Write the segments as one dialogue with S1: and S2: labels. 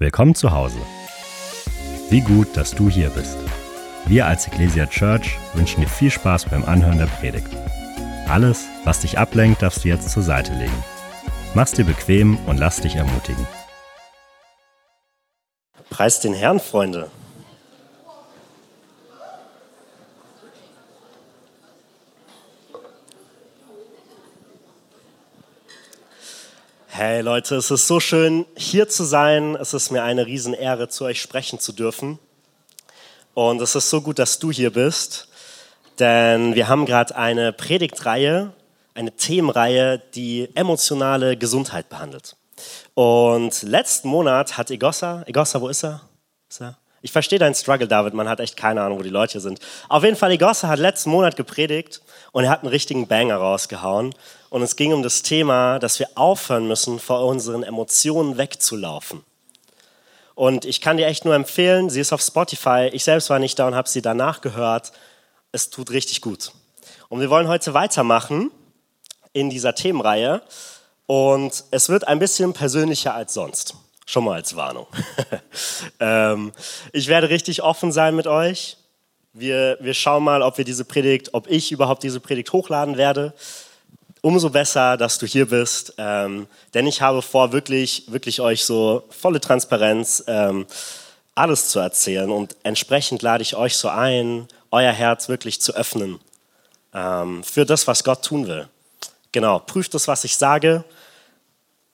S1: Willkommen zu Hause. Wie gut, dass du hier bist. Wir als Ecclesia Church wünschen dir viel Spaß beim Anhören der Predigt. Alles, was dich ablenkt, darfst du jetzt zur Seite legen. Mach's dir bequem und lass dich ermutigen.
S2: Preis den Herrn, Freunde. Hey Leute, es ist so schön, hier zu sein. Es ist mir eine Riesenehre, zu euch sprechen zu dürfen. Und es ist so gut, dass du hier bist, denn wir haben gerade eine Predigtreihe, eine Themenreihe, die emotionale Gesundheit behandelt. Und letzten Monat hat Egossa, Egossa, wo ist er? Ist er? Ich verstehe deinen Struggle, David, man hat echt keine Ahnung, wo die Leute sind. Auf jeden Fall, Egossa hat letzten Monat gepredigt und er hat einen richtigen Banger rausgehauen. Und es ging um das Thema, dass wir aufhören müssen, vor unseren Emotionen wegzulaufen. Und ich kann dir echt nur empfehlen, sie ist auf Spotify. Ich selbst war nicht da und habe sie danach gehört. Es tut richtig gut. Und wir wollen heute weitermachen in dieser Themenreihe. Und es wird ein bisschen persönlicher als sonst. Schon mal als Warnung. ähm, ich werde richtig offen sein mit euch. Wir, wir schauen mal, ob wir diese Predigt, ob ich überhaupt diese Predigt hochladen werde umso besser, dass du hier bist, ähm, denn ich habe vor, wirklich, wirklich euch so volle Transparenz ähm, alles zu erzählen und entsprechend lade ich euch so ein, euer Herz wirklich zu öffnen ähm, für das, was Gott tun will. Genau, prüft das, was ich sage,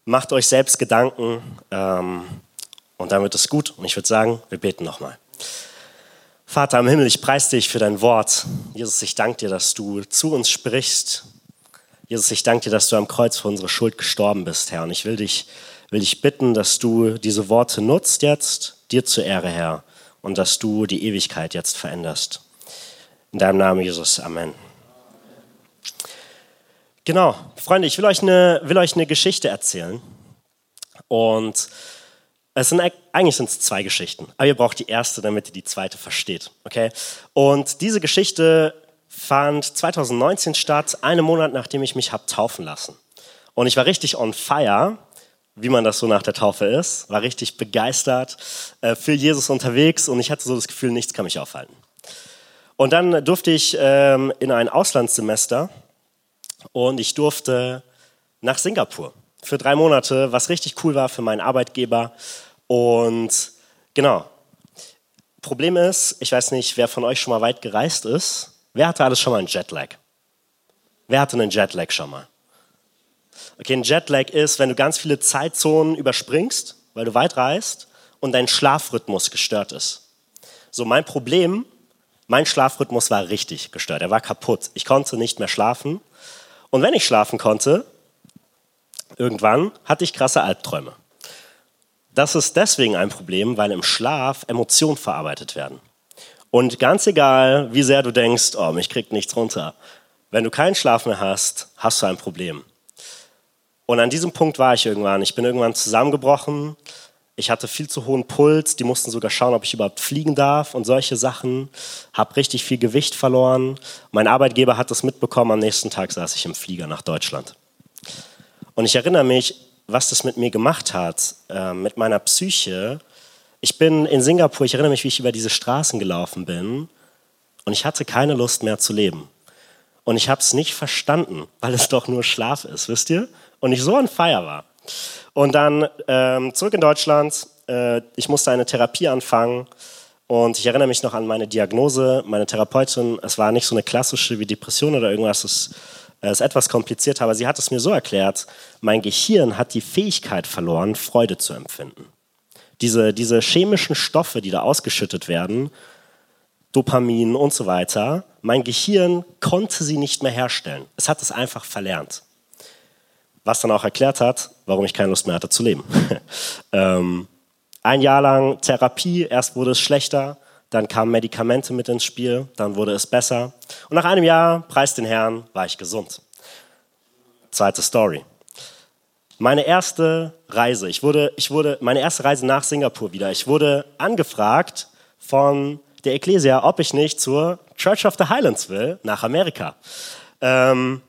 S2: macht euch selbst Gedanken ähm, und dann wird es gut. Und ich würde sagen, wir beten nochmal. Vater im Himmel, ich preise dich für dein Wort. Jesus, ich danke dir, dass du zu uns sprichst, Jesus, ich danke dir, dass du am Kreuz für unsere Schuld gestorben bist, Herr. Und ich will dich, will dich bitten, dass du diese Worte nutzt jetzt, dir zur Ehre, Herr, und dass du die Ewigkeit jetzt veränderst. In deinem Namen, Jesus. Amen. Genau, Freunde, ich will euch eine, will euch eine Geschichte erzählen. Und es sind eigentlich sind es zwei Geschichten, aber ihr braucht die erste, damit ihr die zweite versteht. Okay? Und diese Geschichte fand 2019 statt, einen Monat nachdem ich mich habe taufen lassen. Und ich war richtig on fire, wie man das so nach der Taufe ist, war richtig begeistert, äh, für Jesus unterwegs und ich hatte so das Gefühl, nichts kann mich aufhalten. Und dann durfte ich ähm, in ein Auslandssemester und ich durfte nach Singapur für drei Monate, was richtig cool war für meinen Arbeitgeber. Und genau, Problem ist, ich weiß nicht, wer von euch schon mal weit gereist ist. Wer hatte alles schon mal einen Jetlag? Wer hatte einen Jetlag schon mal? Okay, ein Jetlag ist, wenn du ganz viele Zeitzonen überspringst, weil du weit reist und dein Schlafrhythmus gestört ist. So, mein Problem, mein Schlafrhythmus war richtig gestört. Er war kaputt. Ich konnte nicht mehr schlafen. Und wenn ich schlafen konnte, irgendwann hatte ich krasse Albträume. Das ist deswegen ein Problem, weil im Schlaf Emotionen verarbeitet werden. Und ganz egal, wie sehr du denkst, oh, mich kriegt nichts runter, wenn du keinen Schlaf mehr hast, hast du ein Problem. Und an diesem Punkt war ich irgendwann. Ich bin irgendwann zusammengebrochen. Ich hatte viel zu hohen Puls. Die mussten sogar schauen, ob ich überhaupt fliegen darf und solche Sachen. Hab richtig viel Gewicht verloren. Mein Arbeitgeber hat das mitbekommen. Am nächsten Tag saß ich im Flieger nach Deutschland. Und ich erinnere mich, was das mit mir gemacht hat, äh, mit meiner Psyche ich bin in Singapur, ich erinnere mich, wie ich über diese Straßen gelaufen bin und ich hatte keine Lust mehr zu leben. Und ich habe es nicht verstanden, weil es doch nur Schlaf ist, wisst ihr? Und ich so an Feier war. Und dann ähm, zurück in Deutschland, äh, ich musste eine Therapie anfangen und ich erinnere mich noch an meine Diagnose, meine Therapeutin, es war nicht so eine klassische wie Depression oder irgendwas, es äh, ist etwas komplizierter, aber sie hat es mir so erklärt, mein Gehirn hat die Fähigkeit verloren, Freude zu empfinden. Diese, diese chemischen Stoffe, die da ausgeschüttet werden, Dopamin und so weiter, mein Gehirn konnte sie nicht mehr herstellen. Es hat es einfach verlernt. Was dann auch erklärt hat, warum ich keine Lust mehr hatte zu leben. ähm, ein Jahr lang Therapie, erst wurde es schlechter, dann kamen Medikamente mit ins Spiel, dann wurde es besser. Und nach einem Jahr, preis den Herrn, war ich gesund. Zweite Story. Meine erste Reise, ich wurde, ich wurde, meine erste Reise nach Singapur wieder, ich wurde angefragt von der Ecclesia, ob ich nicht zur Church of the Highlands will, nach Amerika. Ähm,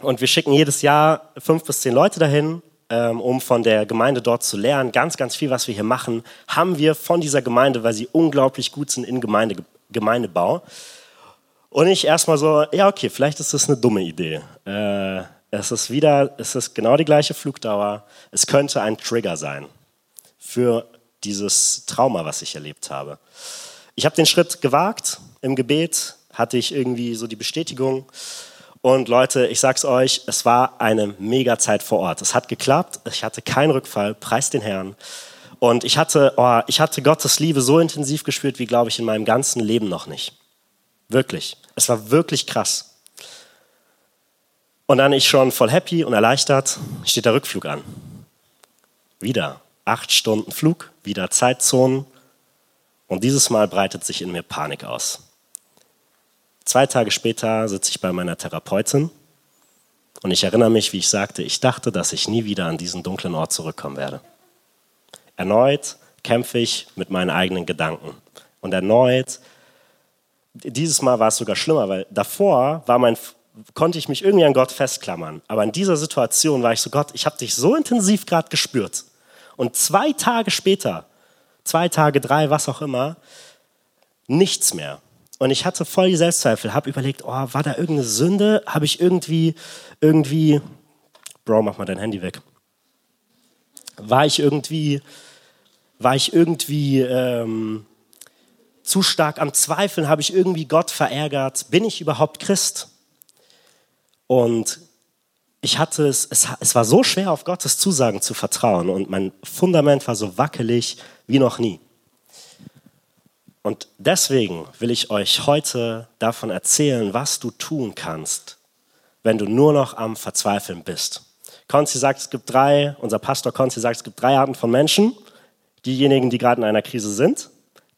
S2: und wir schicken jedes Jahr fünf bis zehn Leute dahin ähm, um von der Gemeinde dort zu lernen. Ganz, ganz viel, was wir hier machen, haben wir von dieser Gemeinde, weil sie unglaublich gut sind in Gemeinde, Gemeindebau. Und ich erstmal so, ja, okay, vielleicht ist das eine dumme Idee. Äh, es ist wieder, es ist genau die gleiche Flugdauer. Es könnte ein Trigger sein für dieses Trauma, was ich erlebt habe. Ich habe den Schritt gewagt. Im Gebet hatte ich irgendwie so die Bestätigung. Und Leute, ich sag's euch, es war eine mega Zeit vor Ort. Es hat geklappt. Ich hatte keinen Rückfall. Preis den Herrn. Und ich hatte, oh, ich hatte Gottes Liebe so intensiv gespürt, wie glaube ich in meinem ganzen Leben noch nicht. Wirklich. Es war wirklich krass. Und dann ich schon voll happy und erleichtert, steht der Rückflug an. Wieder acht Stunden Flug, wieder Zeitzonen. Und dieses Mal breitet sich in mir Panik aus. Zwei Tage später sitze ich bei meiner Therapeutin und ich erinnere mich, wie ich sagte, ich dachte, dass ich nie wieder an diesen dunklen Ort zurückkommen werde. Erneut kämpfe ich mit meinen eigenen Gedanken. Und erneut dieses Mal war es sogar schlimmer, weil davor war mein, konnte ich mich irgendwie an Gott festklammern. Aber in dieser Situation war ich so, Gott, ich habe dich so intensiv gerade gespürt. Und zwei Tage später, zwei Tage, drei, was auch immer, nichts mehr. Und ich hatte voll die Selbstzweifel, habe überlegt, oh, war da irgendeine Sünde? Habe ich irgendwie, irgendwie, Bro, mach mal dein Handy weg. War ich irgendwie, war ich irgendwie, ähm, zu stark am Zweifeln? Habe ich irgendwie Gott verärgert? Bin ich überhaupt Christ? Und ich hatte es, es, es war so schwer, auf Gottes Zusagen zu vertrauen und mein Fundament war so wackelig wie noch nie. Und deswegen will ich euch heute davon erzählen, was du tun kannst, wenn du nur noch am Verzweifeln bist. Konzi sagt, es gibt drei, unser Pastor Konzi sagt, es gibt drei Arten von Menschen. Diejenigen, die gerade in einer Krise sind,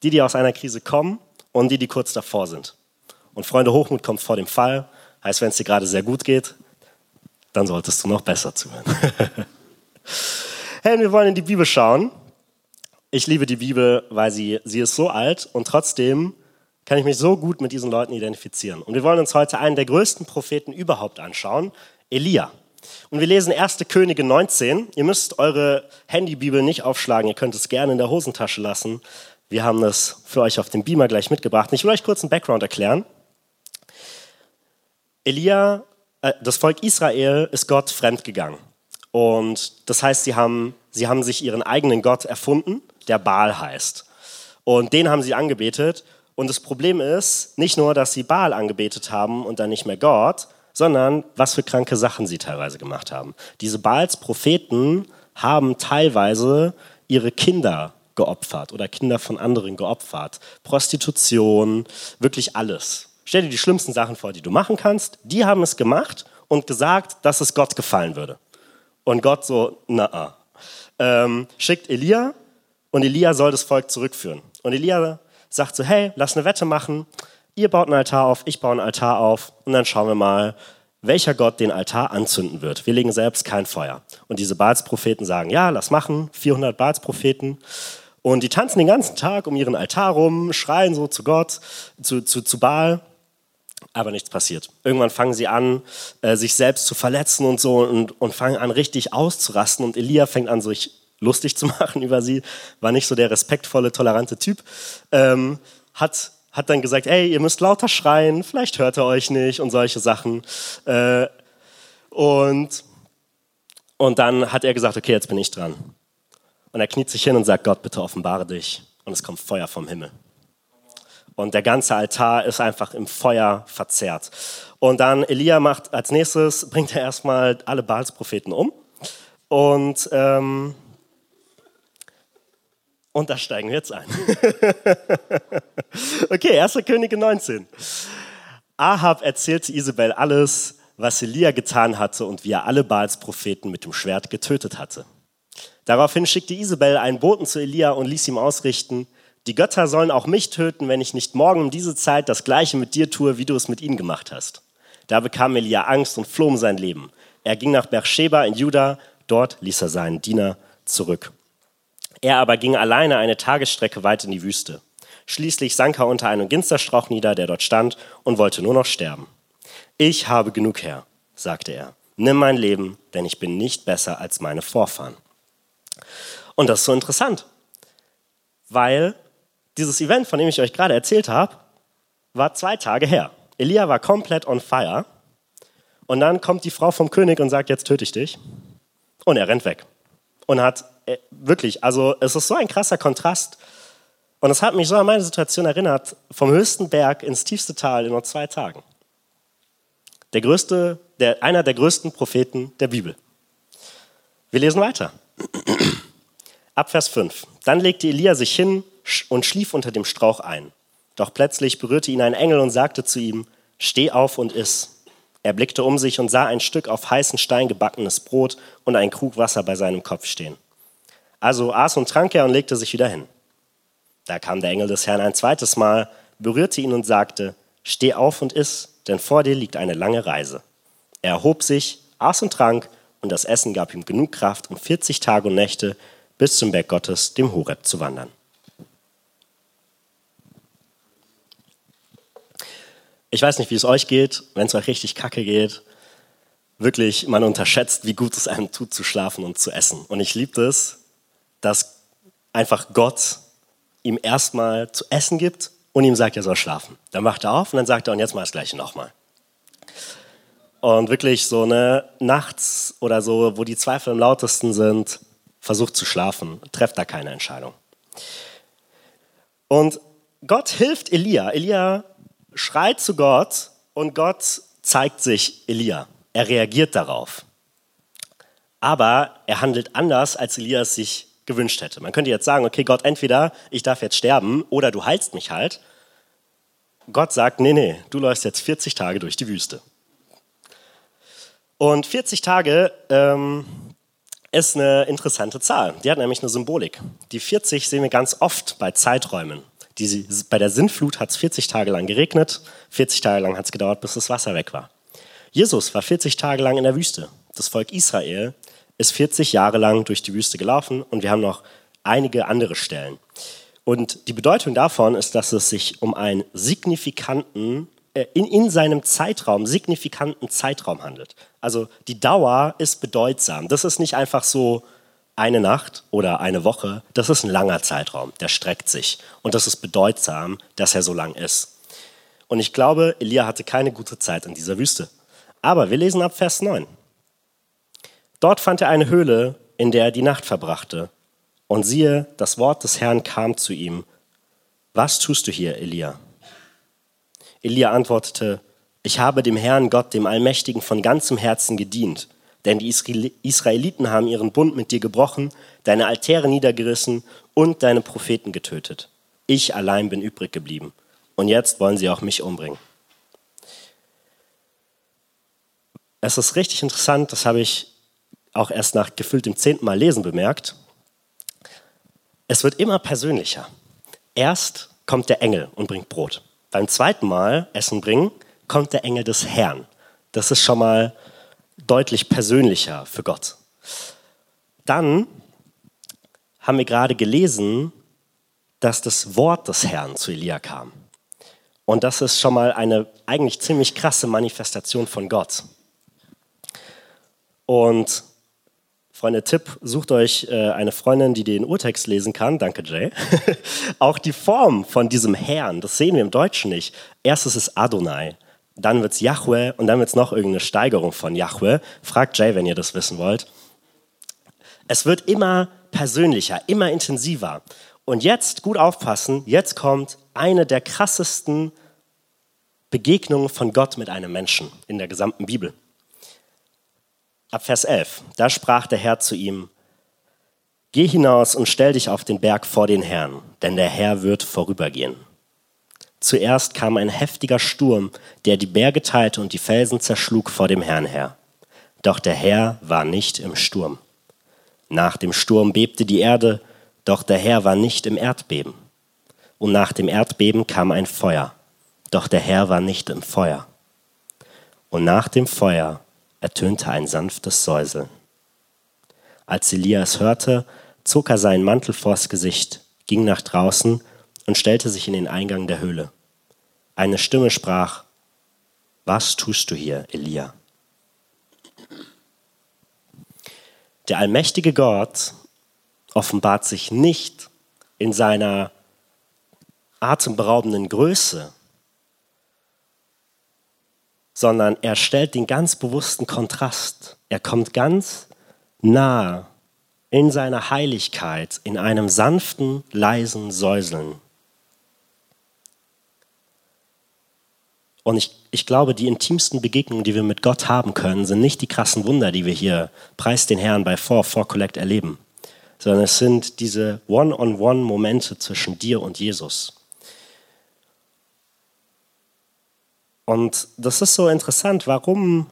S2: die, die aus einer Krise kommen und die, die kurz davor sind. Und Freunde, Hochmut kommt vor dem Fall. Heißt, wenn es dir gerade sehr gut geht, dann solltest du noch besser zuhören. hey, wir wollen in die Bibel schauen. Ich liebe die Bibel, weil sie, sie ist so alt und trotzdem kann ich mich so gut mit diesen Leuten identifizieren. Und wir wollen uns heute einen der größten Propheten überhaupt anschauen, Elia. Und wir lesen 1. Könige 19. Ihr müsst eure Handybibel nicht aufschlagen, ihr könnt es gerne in der Hosentasche lassen. Wir haben das für euch auf dem Beamer gleich mitgebracht. Ich will euch kurz einen Background erklären. Elia, äh, das Volk Israel ist Gott fremdgegangen. Und das heißt, sie haben, sie haben sich ihren eigenen Gott erfunden, der Baal heißt. Und den haben sie angebetet. Und das Problem ist nicht nur, dass sie Baal angebetet haben und dann nicht mehr Gott, sondern was für kranke Sachen sie teilweise gemacht haben. Diese Baals Propheten haben teilweise ihre Kinder geopfert oder Kinder von anderen geopfert. Prostitution, wirklich alles. Stell dir die schlimmsten Sachen vor, die du machen kannst. Die haben es gemacht und gesagt, dass es Gott gefallen würde. Und Gott so, na, ähm, schickt Elia und Elia soll das Volk zurückführen. Und Elia sagt so, hey, lass eine Wette machen. Ihr baut einen Altar auf, ich baue einen Altar auf und dann schauen wir mal, welcher Gott den Altar anzünden wird. Wir legen selbst kein Feuer. Und diese Baalspropheten sagen, ja, lass machen, 400 Baalspropheten. Und die tanzen den ganzen Tag um ihren Altar rum, schreien so zu Gott, zu, zu, zu Baal, aber nichts passiert. Irgendwann fangen sie an, äh, sich selbst zu verletzen und so und, und fangen an, richtig auszurasten. Und Elia fängt an, sich lustig zu machen über sie, war nicht so der respektvolle, tolerante Typ. Ähm, hat, hat dann gesagt, ey, ihr müsst lauter schreien, vielleicht hört er euch nicht und solche Sachen. Äh, und, und dann hat er gesagt, okay, jetzt bin ich dran. Und er kniet sich hin und sagt, Gott, bitte offenbare dich. Und es kommt Feuer vom Himmel. Und der ganze Altar ist einfach im Feuer verzerrt. Und dann Elia macht als nächstes, bringt er erstmal alle Baalspropheten um. Und, ähm, und da steigen wir jetzt ein. okay, 1. Könige 19. Ahab erzählte Isabel alles, was Elia getan hatte und wie er alle Baalspropheten mit dem Schwert getötet hatte. Daraufhin schickte Isabel einen Boten zu Elia und ließ ihm ausrichten, die Götter sollen auch mich töten, wenn ich nicht morgen um diese Zeit das gleiche mit dir tue, wie du es mit ihnen gemacht hast. Da bekam Elia Angst und floh um sein Leben. Er ging nach Beersheba in Juda, dort ließ er seinen Diener zurück. Er aber ging alleine eine Tagesstrecke weit in die Wüste. Schließlich sank er unter einem Ginsterstrauch nieder, der dort stand, und wollte nur noch sterben. Ich habe genug, Herr, sagte er. nimm mein Leben, denn ich bin nicht besser als meine Vorfahren. Und das ist so interessant, weil dieses Event, von dem ich euch gerade erzählt habe, war zwei Tage her. Elia war komplett on fire. Und dann kommt die Frau vom König und sagt, jetzt töte ich dich. Und er rennt weg. Und hat äh, wirklich, also es ist so ein krasser Kontrast. Und es hat mich so an meine Situation erinnert, vom höchsten Berg ins tiefste Tal in nur zwei Tagen. Der größte, der, einer der größten Propheten der Bibel. Wir lesen weiter. Ab Vers 5. Dann legte Elia sich hin und schlief unter dem Strauch ein. Doch plötzlich berührte ihn ein Engel und sagte zu ihm, Steh auf und iss. Er blickte um sich und sah ein Stück auf heißen Stein gebackenes Brot und einen Krug Wasser bei seinem Kopf stehen. Also aß und trank er und legte sich wieder hin. Da kam der Engel des Herrn ein zweites Mal, berührte ihn und sagte, Steh auf und iss, denn vor dir liegt eine lange Reise. Er erhob sich, aß und trank, und das Essen gab ihm genug Kraft, um 40 Tage und Nächte bis zum Berg Gottes, dem Horeb, zu wandern. Ich weiß nicht, wie es euch geht, wenn es euch richtig kacke geht. Wirklich, man unterschätzt, wie gut es einem tut, zu schlafen und zu essen. Und ich liebe es, dass einfach Gott ihm erstmal zu essen gibt und ihm sagt, er soll schlafen. Dann macht er auf und dann sagt er, und jetzt mal das Gleiche nochmal. Und wirklich so eine nachts oder so, wo die Zweifel am lautesten sind, versucht zu schlafen, trefft da keine Entscheidung. Und Gott hilft Elia. Elia schreit zu Gott und Gott zeigt sich Elia. Er reagiert darauf. Aber er handelt anders, als Elias sich gewünscht hätte. Man könnte jetzt sagen, okay, Gott, entweder ich darf jetzt sterben oder du heilst mich halt. Gott sagt, nee, nee, du läufst jetzt 40 Tage durch die Wüste. Und 40 Tage ähm, ist eine interessante Zahl. Die hat nämlich eine Symbolik. Die 40 sehen wir ganz oft bei Zeiträumen. Die, bei der Sintflut hat es 40 Tage lang geregnet, 40 Tage lang hat es gedauert, bis das Wasser weg war. Jesus war 40 Tage lang in der Wüste. Das Volk Israel ist 40 Jahre lang durch die Wüste gelaufen und wir haben noch einige andere Stellen. Und die Bedeutung davon ist, dass es sich um einen signifikanten, äh, in, in seinem Zeitraum, signifikanten Zeitraum handelt. Also die Dauer ist bedeutsam. Das ist nicht einfach so, eine Nacht oder eine Woche, das ist ein langer Zeitraum, der streckt sich. Und das ist bedeutsam, dass er so lang ist. Und ich glaube, Elia hatte keine gute Zeit in dieser Wüste. Aber wir lesen ab Vers 9. Dort fand er eine Höhle, in der er die Nacht verbrachte. Und siehe, das Wort des Herrn kam zu ihm. Was tust du hier, Elia? Elia antwortete, ich habe dem Herrn Gott, dem Allmächtigen, von ganzem Herzen gedient denn die Israeliten haben ihren Bund mit dir gebrochen, deine Altäre niedergerissen und deine Propheten getötet. Ich allein bin übrig geblieben. Und jetzt wollen sie auch mich umbringen. Es ist richtig interessant, das habe ich auch erst nach gefühltem zehnten Mal lesen bemerkt. Es wird immer persönlicher. Erst kommt der Engel und bringt Brot. Beim zweiten Mal Essen bringen, kommt der Engel des Herrn. Das ist schon mal deutlich persönlicher für Gott. Dann haben wir gerade gelesen, dass das Wort des Herrn zu Elia kam. Und das ist schon mal eine eigentlich ziemlich krasse Manifestation von Gott. Und Freunde, Tipp, sucht euch äh, eine Freundin, die den Urtext lesen kann. Danke, Jay. Auch die Form von diesem Herrn, das sehen wir im Deutschen nicht. Erstes ist Adonai dann wird es Yahweh und dann wird es noch irgendeine Steigerung von Yahweh. Fragt Jay, wenn ihr das wissen wollt. Es wird immer persönlicher, immer intensiver. Und jetzt, gut aufpassen, jetzt kommt eine der krassesten Begegnungen von Gott mit einem Menschen in der gesamten Bibel. Ab Vers 11, da sprach der Herr zu ihm, Geh hinaus und stell dich auf den Berg vor den Herrn, denn der Herr wird vorübergehen. Zuerst kam ein heftiger Sturm, der die Berge teilte und die Felsen zerschlug vor dem Herrn her. Doch der Herr war nicht im Sturm. Nach dem Sturm bebte die Erde, doch der Herr war nicht im Erdbeben. Und nach dem Erdbeben kam ein Feuer, doch der Herr war nicht im Feuer. Und nach dem Feuer ertönte ein sanftes Säuseln. Als Elias hörte, zog er seinen Mantel vors Gesicht, ging nach draußen und stellte sich in den Eingang der Höhle. Eine Stimme sprach, Was tust du hier, Elia? Der allmächtige Gott offenbart sich nicht in seiner atemberaubenden Größe, sondern er stellt den ganz bewussten Kontrast. Er kommt ganz nah in seiner Heiligkeit in einem sanften, leisen Säuseln. Und ich, ich glaube, die intimsten Begegnungen, die wir mit Gott haben können, sind nicht die krassen Wunder, die wir hier, preis den Herrn, bei 4 4 Collect erleben, sondern es sind diese One-on-One-Momente zwischen dir und Jesus. Und das ist so interessant, warum,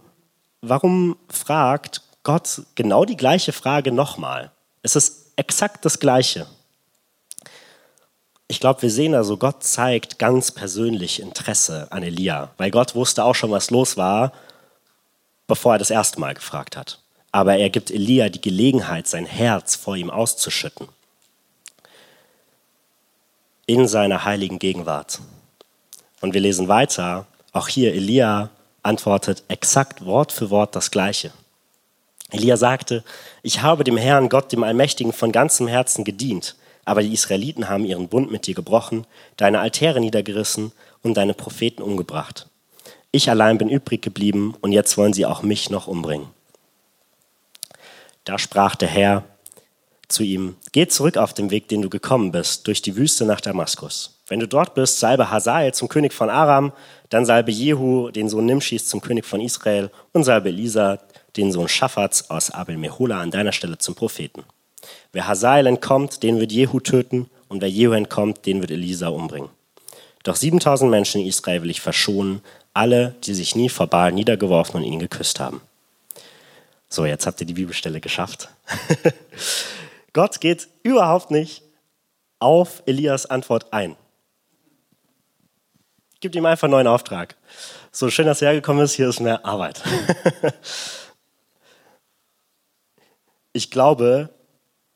S2: warum fragt Gott genau die gleiche Frage nochmal? Es ist exakt das Gleiche. Ich glaube, wir sehen also, Gott zeigt ganz persönlich Interesse an Elia, weil Gott wusste auch schon, was los war, bevor er das erste Mal gefragt hat. Aber er gibt Elia die Gelegenheit, sein Herz vor ihm auszuschütten. In seiner heiligen Gegenwart. Und wir lesen weiter, auch hier Elia antwortet exakt Wort für Wort das Gleiche. Elia sagte, ich habe dem Herrn Gott, dem Allmächtigen, von ganzem Herzen gedient, aber die Israeliten haben ihren Bund mit dir gebrochen, deine Altäre niedergerissen und deine Propheten umgebracht. Ich allein bin übrig geblieben und jetzt wollen sie auch mich noch umbringen. Da sprach der Herr zu ihm, geh zurück auf den Weg, den du gekommen bist, durch die Wüste nach Damaskus. Wenn du dort bist, salbe Hazael zum König von Aram, dann salbe Jehu, den Sohn Nimschis, zum König von Israel und salbe Elisa, den Sohn Schaffats aus Abel Mehola, an deiner Stelle zum Propheten. Wer Hazael entkommt, den wird Jehu töten, und wer Jehu entkommt, den wird Elisa umbringen. Doch 7000 Menschen in Israel will ich verschonen, alle, die sich nie vor Baal niedergeworfen und ihn geküsst haben. So, jetzt habt ihr die Bibelstelle geschafft. Gott geht überhaupt nicht auf Elias Antwort ein. Gibt ihm einfach einen neuen Auftrag. So schön, dass er hergekommen ist, hier ist mehr Arbeit. ich glaube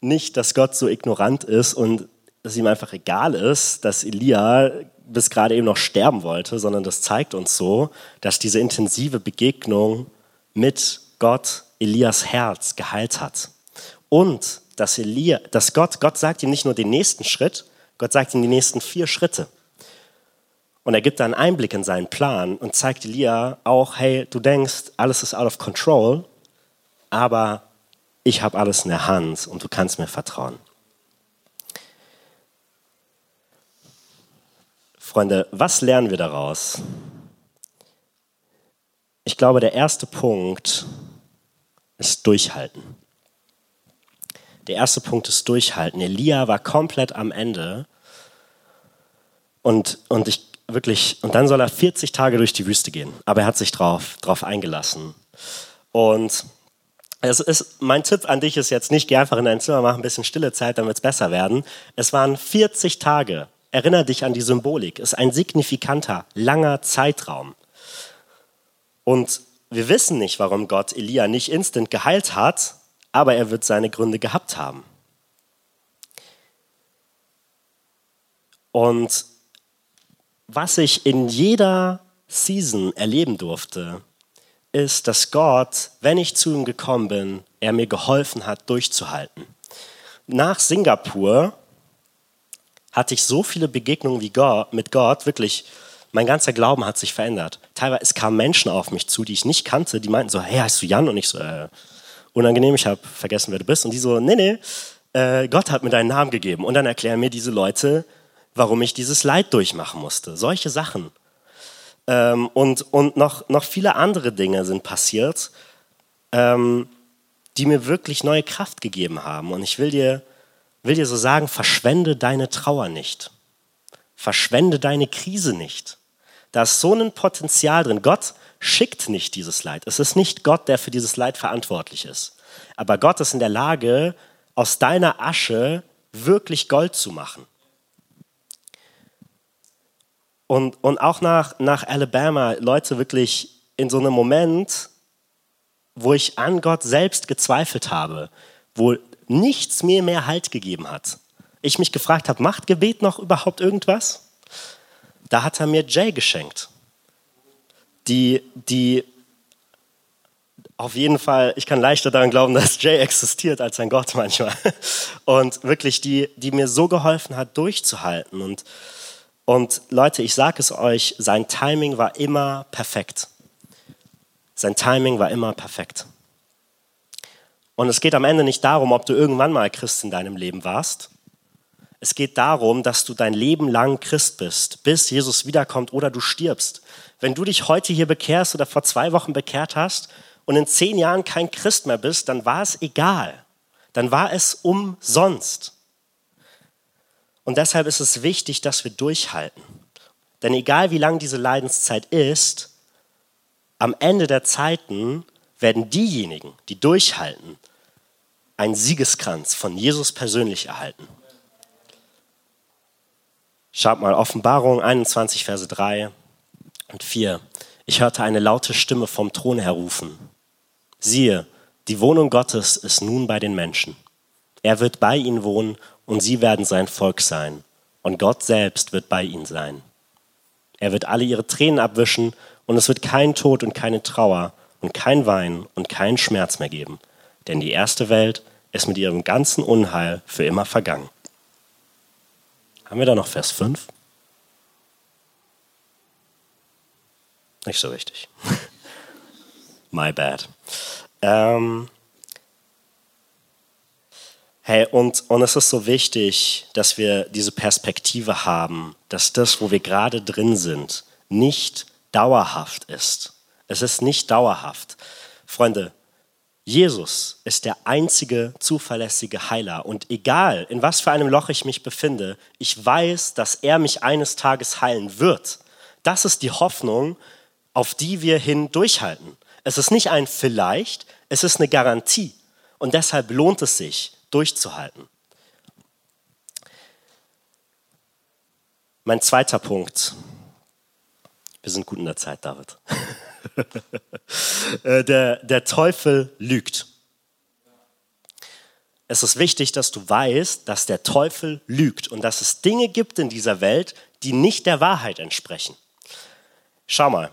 S2: nicht, dass Gott so ignorant ist und es ihm einfach egal ist, dass Elia bis gerade eben noch sterben wollte, sondern das zeigt uns so, dass diese intensive Begegnung mit Gott Elias Herz geheilt hat. Und dass, Elia, dass Gott, Gott sagt ihm nicht nur den nächsten Schritt, Gott sagt ihm die nächsten vier Schritte. Und er gibt da einen Einblick in seinen Plan und zeigt Elia auch, hey, du denkst, alles ist out of control, aber ich habe alles in der Hand und du kannst mir vertrauen. Freunde, was lernen wir daraus? Ich glaube, der erste Punkt ist Durchhalten. Der erste Punkt ist Durchhalten. Elia war komplett am Ende und, und ich wirklich, und dann soll er 40 Tage durch die Wüste gehen. Aber er hat sich drauf, drauf eingelassen. Und es ist, mein Tipp an dich ist jetzt nicht, geh einfach in dein Zimmer, mach ein bisschen stille Zeit, wird es besser werden. Es waren 40 Tage. Erinner dich an die Symbolik. Es ist ein signifikanter, langer Zeitraum. Und wir wissen nicht, warum Gott Elia nicht instant geheilt hat, aber er wird seine Gründe gehabt haben. Und was ich in jeder Season erleben durfte, ist, dass Gott, wenn ich zu ihm gekommen bin, er mir geholfen hat, durchzuhalten. Nach Singapur hatte ich so viele Begegnungen wie Gott, mit Gott, wirklich, mein ganzer Glauben hat sich verändert. Teilweise es kamen Menschen auf mich zu, die ich nicht kannte, die meinten so, hey, heißt du Jan? Und ich so, äh, unangenehm, ich habe vergessen, wer du bist. Und die so, nee, nee, äh, Gott hat mir deinen Namen gegeben. Und dann erklären mir diese Leute, warum ich dieses Leid durchmachen musste. Solche Sachen. Ähm, und und noch, noch viele andere Dinge sind passiert, ähm, die mir wirklich neue Kraft gegeben haben. Und ich will dir, will dir so sagen, verschwende deine Trauer nicht. Verschwende deine Krise nicht. Da ist so ein Potenzial drin. Gott schickt nicht dieses Leid. Es ist nicht Gott, der für dieses Leid verantwortlich ist. Aber Gott ist in der Lage, aus deiner Asche wirklich Gold zu machen. Und, und auch nach, nach Alabama, Leute wirklich in so einem Moment, wo ich an Gott selbst gezweifelt habe, wo nichts mir mehr Halt gegeben hat. Ich mich gefragt habe, macht Gebet noch überhaupt irgendwas? Da hat er mir Jay geschenkt, die, die auf jeden Fall, ich kann leichter daran glauben, dass Jay existiert als ein Gott manchmal. Und wirklich, die, die mir so geholfen hat, durchzuhalten. Und, und Leute, ich sage es euch, sein Timing war immer perfekt. Sein Timing war immer perfekt. Und es geht am Ende nicht darum, ob du irgendwann mal Christ in deinem Leben warst. Es geht darum, dass du dein Leben lang Christ bist, bis Jesus wiederkommt oder du stirbst. Wenn du dich heute hier bekehrst oder vor zwei Wochen bekehrt hast und in zehn Jahren kein Christ mehr bist, dann war es egal. Dann war es umsonst. Und deshalb ist es wichtig, dass wir durchhalten. Denn egal wie lang diese Leidenszeit ist, am Ende der Zeiten werden diejenigen, die durchhalten, einen Siegeskranz von Jesus persönlich erhalten. Schaut mal, Offenbarung 21, Verse 3 und 4. Ich hörte eine laute Stimme vom Thron her rufen. Siehe, die Wohnung Gottes ist nun bei den Menschen. Er wird bei ihnen wohnen und sie werden sein Volk sein. Und Gott selbst wird bei ihnen sein. Er wird alle ihre Tränen abwischen und es wird kein Tod und keine Trauer und kein Wein und kein Schmerz mehr geben. Denn die erste Welt ist mit ihrem ganzen Unheil für immer vergangen. Haben wir da noch Vers 5? Nicht so richtig. My bad. Ähm, hey, und, und es ist so wichtig, dass wir diese Perspektive haben, dass das, wo wir gerade drin sind, nicht dauerhaft ist. Es ist nicht dauerhaft. Freunde, Jesus ist der einzige zuverlässige Heiler. Und egal, in was für einem Loch ich mich befinde, ich weiß, dass er mich eines Tages heilen wird. Das ist die Hoffnung, auf die wir hin durchhalten. Es ist nicht ein vielleicht, es ist eine Garantie. Und deshalb lohnt es sich, durchzuhalten. Mein zweiter Punkt. Wir sind gut in der Zeit, David. Äh, der, der Teufel lügt. Es ist wichtig, dass du weißt, dass der Teufel lügt und dass es Dinge gibt in dieser Welt, die nicht der Wahrheit entsprechen. Schau mal,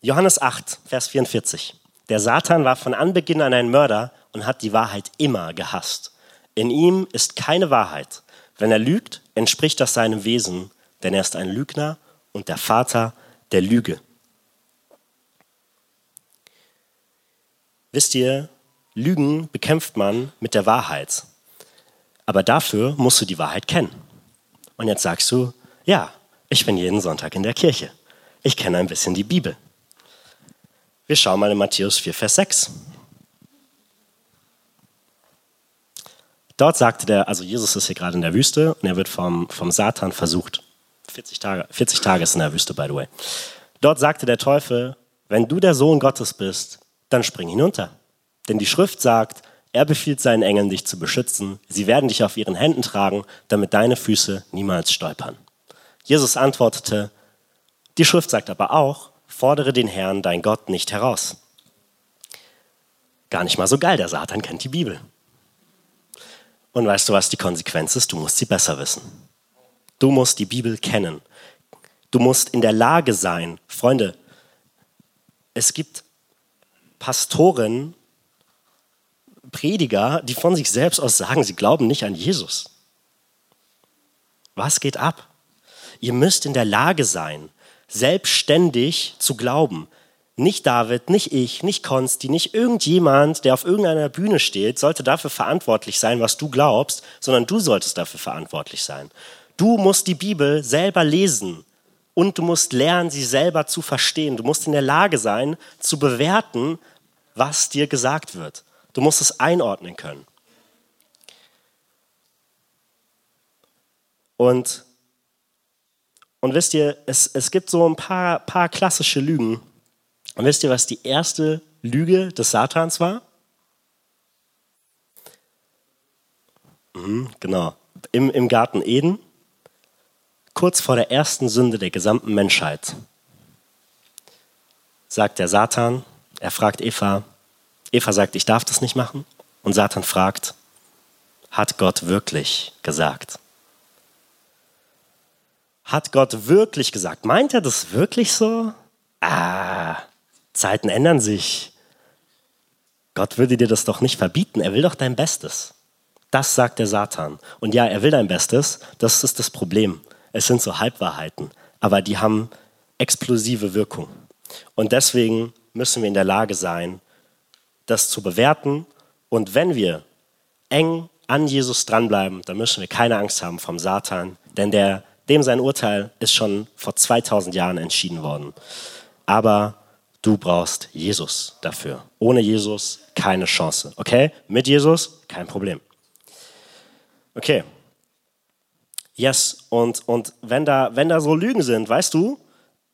S2: Johannes 8, Vers 44. Der Satan war von Anbeginn an ein Mörder und hat die Wahrheit immer gehasst. In ihm ist keine Wahrheit. Wenn er lügt, entspricht das seinem Wesen, denn er ist ein Lügner und der Vater der Lüge. Wisst ihr, Lügen bekämpft man mit der Wahrheit. Aber dafür musst du die Wahrheit kennen. Und jetzt sagst du, ja, ich bin jeden Sonntag in der Kirche. Ich kenne ein bisschen die Bibel. Wir schauen mal in Matthäus 4, Vers 6. Dort sagte der, also Jesus ist hier gerade in der Wüste und er wird vom, vom Satan versucht. 40 Tage, 40 Tage ist in der Wüste, by the way. Dort sagte der Teufel, wenn du der Sohn Gottes bist, dann spring hinunter. Denn die Schrift sagt, er befiehlt seinen Engeln, dich zu beschützen. Sie werden dich auf ihren Händen tragen, damit deine Füße niemals stolpern. Jesus antwortete, die Schrift sagt aber auch, fordere den Herrn, dein Gott, nicht heraus. Gar nicht mal so geil, der Satan kennt die Bibel. Und weißt du, was die Konsequenz ist? Du musst sie besser wissen. Du musst die Bibel kennen. Du musst in der Lage sein, Freunde, es gibt Pastoren, Prediger, die von sich selbst aus sagen, sie glauben nicht an Jesus. Was geht ab? Ihr müsst in der Lage sein, selbstständig zu glauben. Nicht David, nicht ich, nicht Konsti, nicht irgendjemand, der auf irgendeiner Bühne steht, sollte dafür verantwortlich sein, was du glaubst, sondern du solltest dafür verantwortlich sein. Du musst die Bibel selber lesen und du musst lernen, sie selber zu verstehen. Du musst in der Lage sein, zu bewerten, was dir gesagt wird. Du musst es einordnen können. Und und wisst ihr, es, es gibt so ein paar, paar klassische Lügen. Und wisst ihr, was die erste Lüge des Satans war? Mhm, genau. Im, Im Garten Eden, kurz vor der ersten Sünde der gesamten Menschheit, sagt der Satan, er fragt Eva, Eva sagt, ich darf das nicht machen. Und Satan fragt, hat Gott wirklich gesagt? Hat Gott wirklich gesagt? Meint er das wirklich so? Ah, Zeiten ändern sich. Gott würde dir das doch nicht verbieten, er will doch dein Bestes. Das sagt der Satan. Und ja, er will dein Bestes, das ist das Problem. Es sind so Halbwahrheiten, aber die haben explosive Wirkung. Und deswegen müssen wir in der Lage sein, das zu bewerten. Und wenn wir eng an Jesus dranbleiben, dann müssen wir keine Angst haben vom Satan, denn der, dem sein Urteil ist schon vor 2000 Jahren entschieden worden. Aber du brauchst Jesus dafür. Ohne Jesus keine Chance. Okay? Mit Jesus kein Problem. Okay. Yes, und, und wenn, da, wenn da so Lügen sind, weißt du,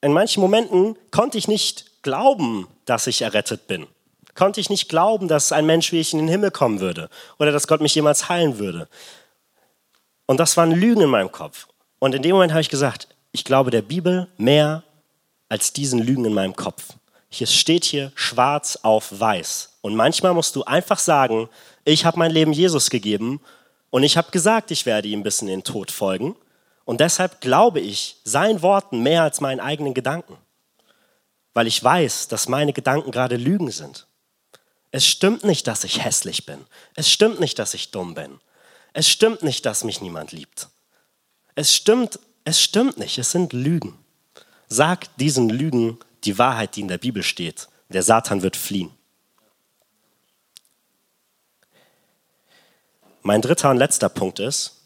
S2: in manchen Momenten konnte ich nicht glauben, dass ich errettet bin. Konnte ich nicht glauben, dass ein Mensch wie ich in den Himmel kommen würde oder dass Gott mich jemals heilen würde. Und das waren Lügen in meinem Kopf. Und in dem Moment habe ich gesagt, ich glaube der Bibel mehr als diesen Lügen in meinem Kopf. Hier steht hier schwarz auf weiß. Und manchmal musst du einfach sagen, ich habe mein Leben Jesus gegeben und ich habe gesagt, ich werde ihm bis in den Tod folgen. Und deshalb glaube ich seinen Worten mehr als meinen eigenen Gedanken. Weil ich weiß, dass meine Gedanken gerade Lügen sind. Es stimmt nicht, dass ich hässlich bin. Es stimmt nicht, dass ich dumm bin. Es stimmt nicht, dass mich niemand liebt. Es stimmt, es stimmt nicht. Es sind Lügen. Sag diesen Lügen die Wahrheit, die in der Bibel steht. Der Satan wird fliehen. Mein dritter und letzter Punkt ist,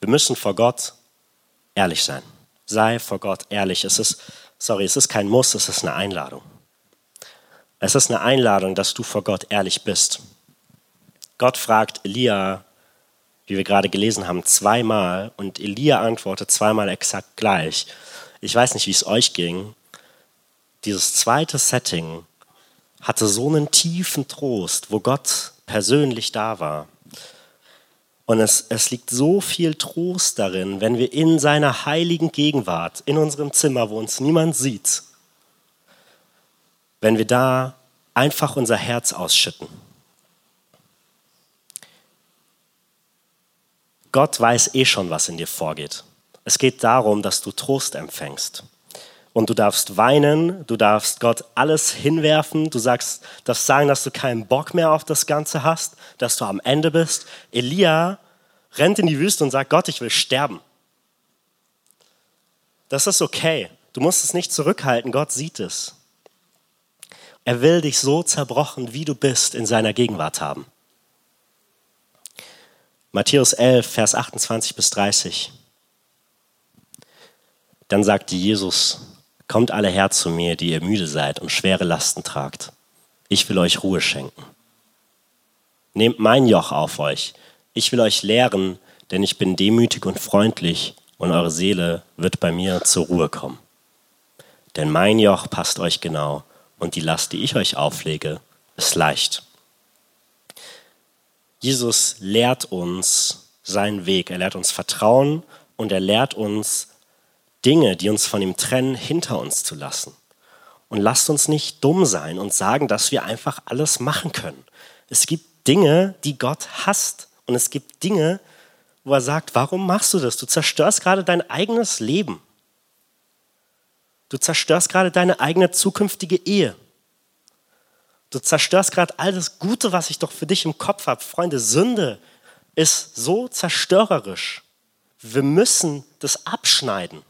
S2: wir müssen vor Gott ehrlich sein. Sei vor Gott ehrlich. Es ist, sorry, es ist kein Muss, es ist eine Einladung. Es ist eine Einladung, dass du vor Gott ehrlich bist. Gott fragt Elia, wie wir gerade gelesen haben, zweimal und Elia antwortet zweimal exakt gleich. Ich weiß nicht, wie es euch ging. Dieses zweite Setting hatte so einen tiefen Trost, wo Gott persönlich da war. Und es, es liegt so viel Trost darin, wenn wir in seiner heiligen Gegenwart, in unserem Zimmer, wo uns niemand sieht, wenn wir da einfach unser Herz ausschütten. Gott weiß eh schon, was in dir vorgeht. Es geht darum, dass du Trost empfängst und du darfst weinen, du darfst Gott alles hinwerfen, du sagst, darfst sagen, dass du keinen Bock mehr auf das Ganze hast, dass du am Ende bist. Elia rennt in die Wüste und sagt, Gott, ich will sterben. Das ist okay. Du musst es nicht zurückhalten, Gott sieht es. Er will dich so zerbrochen, wie du bist, in seiner Gegenwart haben. Matthäus 11, Vers 28 bis 30. Dann sagte Jesus, Kommt alle her zu mir, die ihr müde seid und schwere Lasten tragt. Ich will euch Ruhe schenken. Nehmt mein Joch auf euch. Ich will euch lehren, denn ich bin demütig und freundlich und eure Seele wird bei mir zur Ruhe kommen. Denn mein Joch passt euch genau und die Last, die ich euch auflege, ist leicht. Jesus lehrt uns seinen Weg. Er lehrt uns Vertrauen und er lehrt uns Dinge, die uns von ihm trennen, hinter uns zu lassen. Und lasst uns nicht dumm sein und sagen, dass wir einfach alles machen können. Es gibt Dinge, die Gott hasst. Und es gibt Dinge, wo er sagt, warum machst du das? Du zerstörst gerade dein eigenes Leben. Du zerstörst gerade deine eigene zukünftige Ehe. Du zerstörst gerade all das Gute, was ich doch für dich im Kopf habe. Freunde, Sünde ist so zerstörerisch. Wir müssen das abschneiden.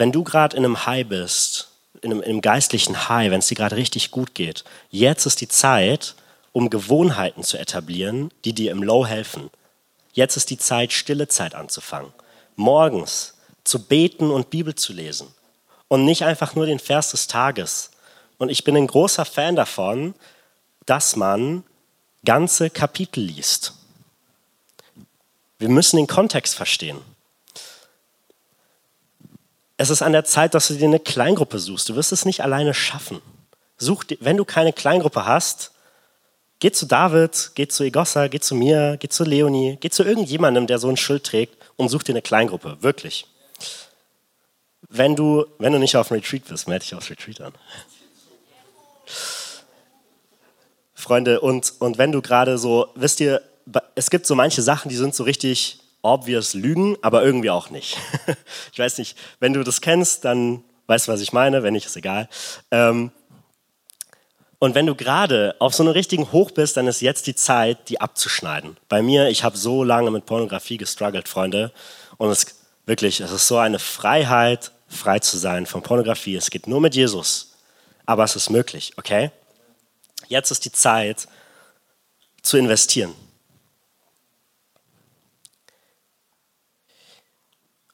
S2: Wenn du gerade in einem High bist, in einem, in einem geistlichen High, wenn es dir gerade richtig gut geht, jetzt ist die Zeit, um Gewohnheiten zu etablieren, die dir im Low helfen. Jetzt ist die Zeit, stille Zeit anzufangen. Morgens zu beten und Bibel zu lesen. Und nicht einfach nur den Vers des Tages. Und ich bin ein großer Fan davon, dass man ganze Kapitel liest. Wir müssen den Kontext verstehen. Es ist an der Zeit, dass du dir eine Kleingruppe suchst. Du wirst es nicht alleine schaffen. Such, wenn du keine Kleingruppe hast, geh zu David, geh zu Egossa, geh zu mir, geh zu Leonie, geh zu irgendjemandem, der so ein Schild trägt und such dir eine Kleingruppe. Wirklich. Wenn du, wenn du nicht auf dem Retreat bist, melde dich aufs Retreat an. Freunde, und, und wenn du gerade so, wisst ihr, es gibt so manche Sachen, die sind so richtig obvious Lügen, aber irgendwie auch nicht. ich weiß nicht, wenn du das kennst, dann weißt du, was ich meine, wenn nicht, ist egal. Ähm, und wenn du gerade auf so einem richtigen Hoch bist, dann ist jetzt die Zeit, die abzuschneiden. Bei mir, ich habe so lange mit Pornografie gestruggelt, Freunde. Und es wirklich, es ist so eine Freiheit, frei zu sein von Pornografie. Es geht nur mit Jesus. Aber es ist möglich, okay? Jetzt ist die Zeit zu investieren.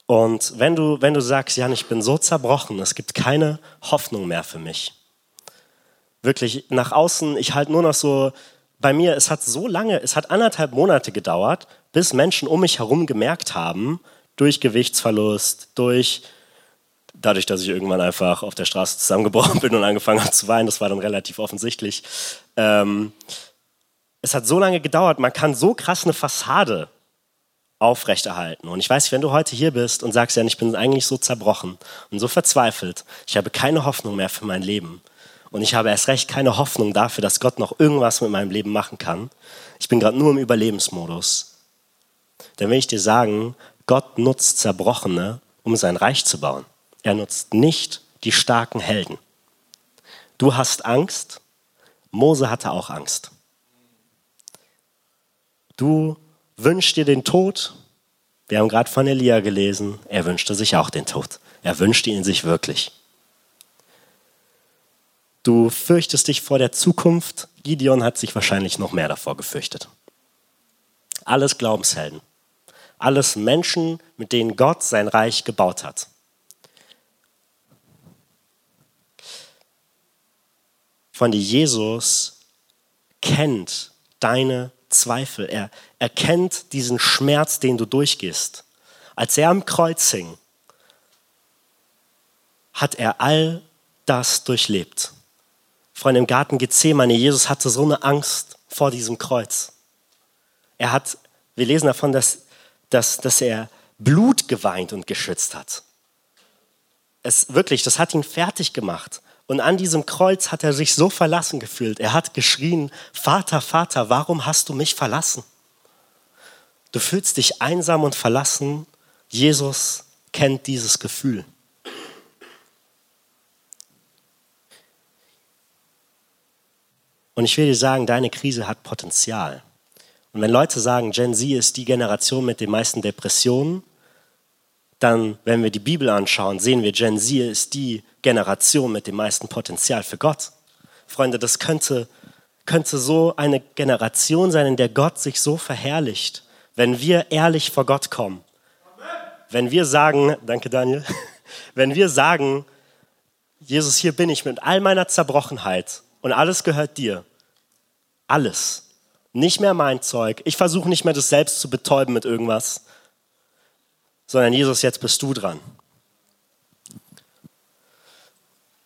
S2: Und wenn du, wenn du sagst, Jan, ich bin so zerbrochen, es gibt keine Hoffnung mehr für mich. Wirklich nach außen, ich halte nur noch so, bei mir, es hat so lange, es hat anderthalb Monate gedauert, bis Menschen um mich herum gemerkt haben, durch Gewichtsverlust, durch dadurch, dass ich irgendwann einfach auf der Straße zusammengebrochen bin und angefangen habe zu weinen, das war dann relativ offensichtlich. Ähm, es hat so lange gedauert, man kann so krass eine Fassade aufrechterhalten. Und ich weiß, wenn du heute hier bist und sagst, ja, ich bin eigentlich so zerbrochen und so verzweifelt, ich habe keine Hoffnung mehr für mein Leben und ich habe erst recht keine Hoffnung dafür, dass Gott noch irgendwas mit meinem Leben machen kann. Ich bin gerade nur im Überlebensmodus. Dann will ich dir sagen, Gott nutzt Zerbrochene, um sein Reich zu bauen. Er nutzt nicht die starken Helden. Du hast Angst, Mose hatte auch Angst. Du wünschst dir den Tod. Wir haben gerade von Elia gelesen, er wünschte sich auch den Tod. Er wünschte ihn sich wirklich. Du fürchtest dich vor der Zukunft. Gideon hat sich wahrscheinlich noch mehr davor gefürchtet. Alles Glaubenshelden. Alles Menschen, mit denen Gott sein Reich gebaut hat. Von die Jesus kennt deine Zweifel. Er erkennt diesen Schmerz, den du durchgehst. Als er am Kreuz hing, hat er all das durchlebt. Freunde, im Garten Gethsemane, Jesus hatte so eine Angst vor diesem Kreuz. Er hat, wir lesen davon, dass, dass, dass er Blut geweint und geschützt hat. Es wirklich, das hat ihn fertig gemacht. Und an diesem Kreuz hat er sich so verlassen gefühlt. Er hat geschrien, Vater, Vater, warum hast du mich verlassen? Du fühlst dich einsam und verlassen. Jesus kennt dieses Gefühl. Und ich will dir sagen, deine Krise hat Potenzial. Und wenn Leute sagen, Gen Z ist die Generation mit den meisten Depressionen, dann, wenn wir die Bibel anschauen, sehen wir, Gen Z ist die Generation mit dem meisten Potenzial für Gott. Freunde, das könnte, könnte so eine Generation sein, in der Gott sich so verherrlicht, wenn wir ehrlich vor Gott kommen. Wenn wir sagen, danke Daniel, wenn wir sagen, Jesus, hier bin ich mit all meiner Zerbrochenheit und alles gehört dir. Alles. Nicht mehr mein Zeug. Ich versuche nicht mehr das selbst zu betäuben mit irgendwas sondern Jesus, jetzt bist du dran.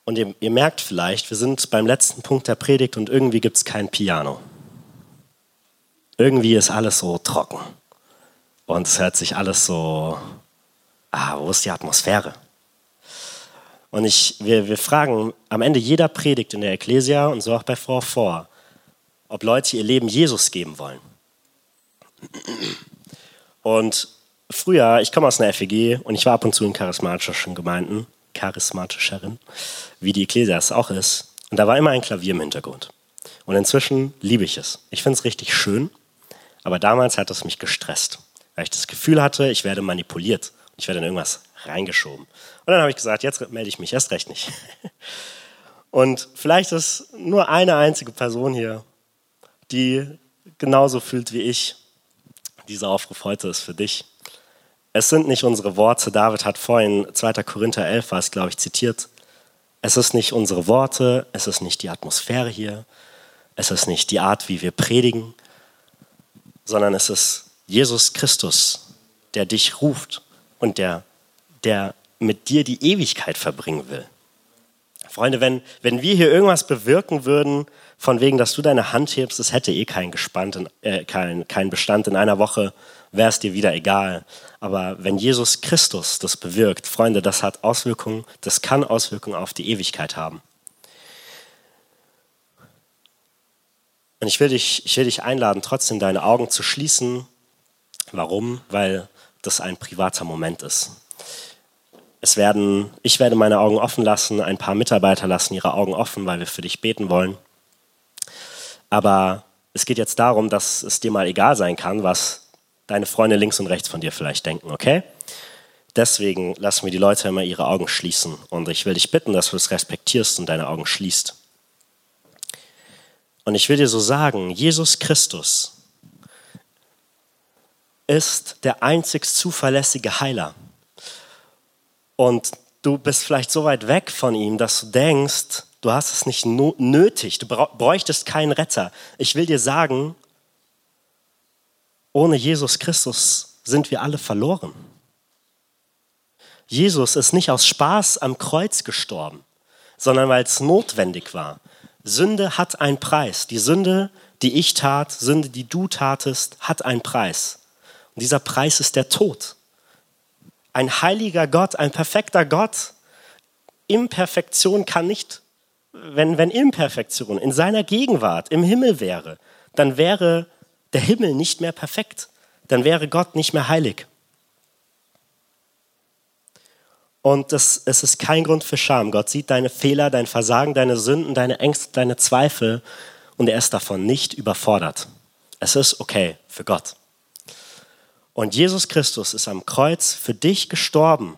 S2: Und ihr, ihr merkt vielleicht, wir sind beim letzten Punkt der Predigt und irgendwie gibt es kein Piano. Irgendwie ist alles so trocken. Und es hört sich alles so, ah, wo ist die Atmosphäre? Und ich, wir, wir fragen am Ende jeder Predigt in der Ecclesia und so auch bei Frau vor, ob Leute ihr Leben Jesus geben wollen. Und früher, ich komme aus einer FEG und ich war ab und zu in charismatischen Gemeinden, charismatischeren, wie die Ecclesia es auch ist. Und da war immer ein Klavier im Hintergrund. Und inzwischen liebe ich es. Ich finde es richtig schön, aber damals hat es mich gestresst, weil ich das Gefühl hatte, ich werde manipuliert. Ich werde in irgendwas reingeschoben. Und dann habe ich gesagt, jetzt melde ich mich erst recht nicht. Und vielleicht ist nur eine einzige Person hier, die genauso fühlt wie ich. Dieser Aufruf heute ist für dich. Es sind nicht unsere Worte. David hat vorhin 2. Korinther 11 war es, glaube ich, zitiert. Es ist nicht unsere Worte, es ist nicht die Atmosphäre hier, es ist nicht die Art, wie wir predigen, sondern es ist Jesus Christus, der dich ruft und der, der mit dir die Ewigkeit verbringen will. Freunde, wenn, wenn wir hier irgendwas bewirken würden, von wegen, dass du deine Hand hebst, es hätte eh keinen äh, kein, kein Bestand in einer Woche, wäre es dir wieder egal. Aber wenn Jesus Christus das bewirkt, Freunde, das hat Auswirkungen, das kann Auswirkungen auf die Ewigkeit haben. Und ich will dich, ich will dich einladen, trotzdem deine Augen zu schließen. Warum? Weil das ein privater Moment ist. Es werden, ich werde meine Augen offen lassen, ein paar Mitarbeiter lassen ihre Augen offen, weil wir für dich beten wollen. Aber es geht jetzt darum, dass es dir mal egal sein kann, was deine Freunde links und rechts von dir vielleicht denken, okay? Deswegen lassen wir die Leute immer ihre Augen schließen. Und ich will dich bitten, dass du es respektierst und deine Augen schließt. Und ich will dir so sagen, Jesus Christus ist der einzig zuverlässige Heiler. Und du bist vielleicht so weit weg von ihm, dass du denkst, du hast es nicht nötig, du bräuchtest keinen Retter. Ich will dir sagen, ohne Jesus Christus sind wir alle verloren. Jesus ist nicht aus Spaß am Kreuz gestorben, sondern weil es notwendig war. Sünde hat einen Preis. Die Sünde, die ich tat, Sünde, die du tatest, hat einen Preis. Und dieser Preis ist der Tod ein heiliger Gott, ein perfekter Gott. Imperfektion kann nicht, wenn, wenn Imperfektion in seiner Gegenwart im Himmel wäre, dann wäre der Himmel nicht mehr perfekt. Dann wäre Gott nicht mehr heilig. Und das, es ist kein Grund für Scham. Gott sieht deine Fehler, dein Versagen, deine Sünden, deine Ängste, deine Zweifel und er ist davon nicht überfordert. Es ist okay für Gott. Und Jesus Christus ist am Kreuz für dich gestorben,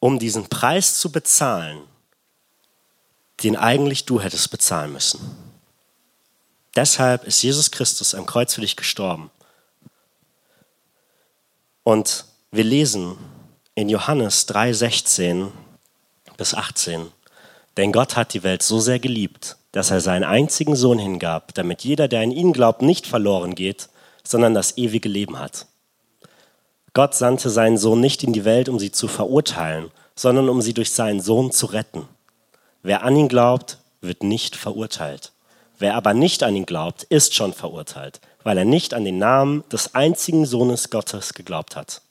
S2: um diesen Preis zu bezahlen, den eigentlich du hättest bezahlen müssen. Deshalb ist Jesus Christus am Kreuz für dich gestorben. Und wir lesen in Johannes 3, 16 bis 18, denn Gott hat die Welt so sehr geliebt, dass er seinen einzigen Sohn hingab, damit jeder, der an ihn glaubt, nicht verloren geht, sondern das ewige Leben hat. Gott sandte seinen Sohn nicht in die Welt, um sie zu verurteilen, sondern um sie durch seinen Sohn zu retten. Wer an ihn glaubt, wird nicht verurteilt. Wer aber nicht an ihn glaubt, ist schon verurteilt, weil er nicht an den Namen des einzigen Sohnes Gottes geglaubt hat.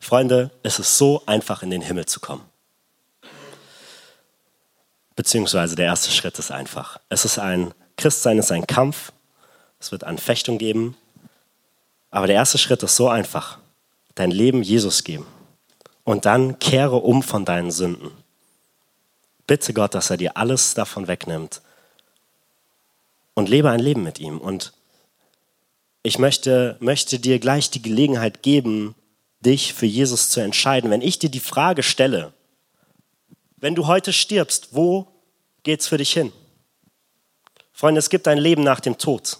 S2: Freunde, es ist so einfach in den Himmel zu kommen. Beziehungsweise der erste Schritt ist einfach. Es ist ein Christsein ist ein Kampf. Es wird Anfechtung geben. Aber der erste Schritt ist so einfach. Dein Leben Jesus geben. Und dann kehre um von deinen Sünden. Bitte Gott, dass er dir alles davon wegnimmt. Und lebe ein Leben mit ihm. Und ich möchte, möchte dir gleich die Gelegenheit geben, dich für Jesus zu entscheiden. Wenn ich dir die Frage stelle, wenn du heute stirbst, wo geht's für dich hin? Freunde, es gibt ein Leben nach dem Tod.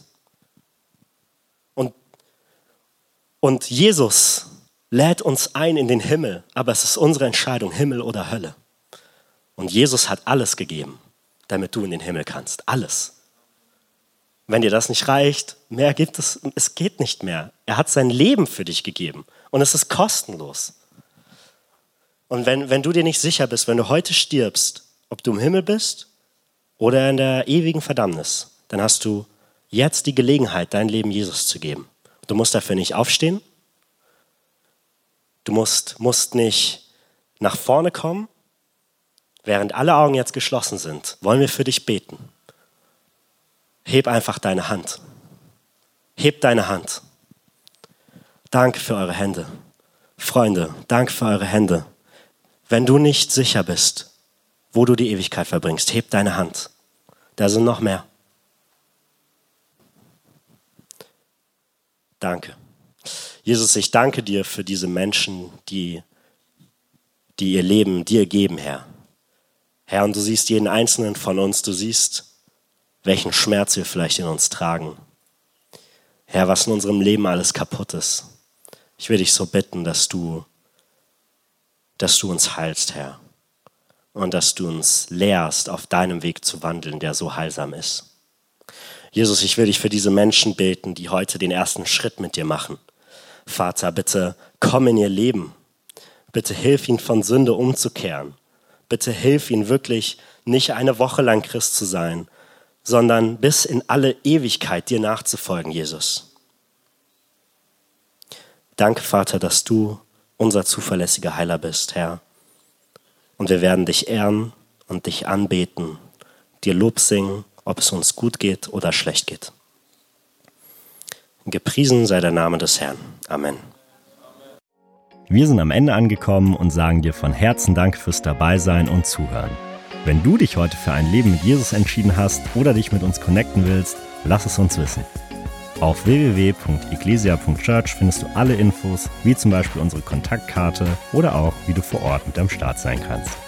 S2: Und Jesus lädt uns ein in den Himmel, aber es ist unsere Entscheidung, Himmel oder Hölle. Und Jesus hat alles gegeben, damit du in den Himmel kannst. Alles. Wenn dir das nicht reicht, mehr gibt es, es geht nicht mehr. Er hat sein Leben für dich gegeben und es ist kostenlos. Und wenn, wenn du dir nicht sicher bist, wenn du heute stirbst, ob du im Himmel bist oder in der ewigen Verdammnis, dann hast du jetzt die Gelegenheit, dein Leben Jesus zu geben. Du musst dafür nicht aufstehen. Du musst, musst nicht nach vorne kommen. Während alle Augen jetzt geschlossen sind, wollen wir für dich beten. Heb einfach deine Hand. Heb deine Hand. Danke für eure Hände. Freunde, danke für eure Hände. Wenn du nicht sicher bist, wo du die Ewigkeit verbringst, heb deine Hand. Da sind noch mehr. Danke. Jesus, ich danke dir für diese Menschen, die, die ihr Leben dir geben, Herr. Herr, und du siehst jeden einzelnen von uns, du siehst, welchen Schmerz wir vielleicht in uns tragen. Herr, was in unserem Leben alles kaputt ist. Ich will dich so bitten, dass du, dass du uns heilst, Herr. Und dass du uns lehrst, auf deinem Weg zu wandeln, der so heilsam ist. Jesus, ich will dich für diese Menschen beten, die heute den ersten Schritt mit dir machen. Vater, bitte komm in ihr Leben. Bitte hilf ihnen von Sünde umzukehren. Bitte hilf ihnen wirklich nicht eine Woche lang Christ zu sein, sondern bis in alle Ewigkeit dir nachzufolgen, Jesus. Danke, Vater, dass du unser zuverlässiger Heiler bist, Herr. Und wir werden dich ehren und dich anbeten, dir Lob singen ob es uns gut geht oder schlecht geht. Gepriesen sei der Name des Herrn. Amen.
S1: Wir sind am Ende angekommen und sagen dir von Herzen Dank fürs Dabeisein und Zuhören. Wenn du dich heute für ein Leben mit Jesus entschieden hast oder dich mit uns connecten willst, lass es uns wissen. Auf www.ecclesia.church findest du alle Infos, wie zum Beispiel unsere Kontaktkarte oder auch, wie du vor Ort mit am Start sein kannst.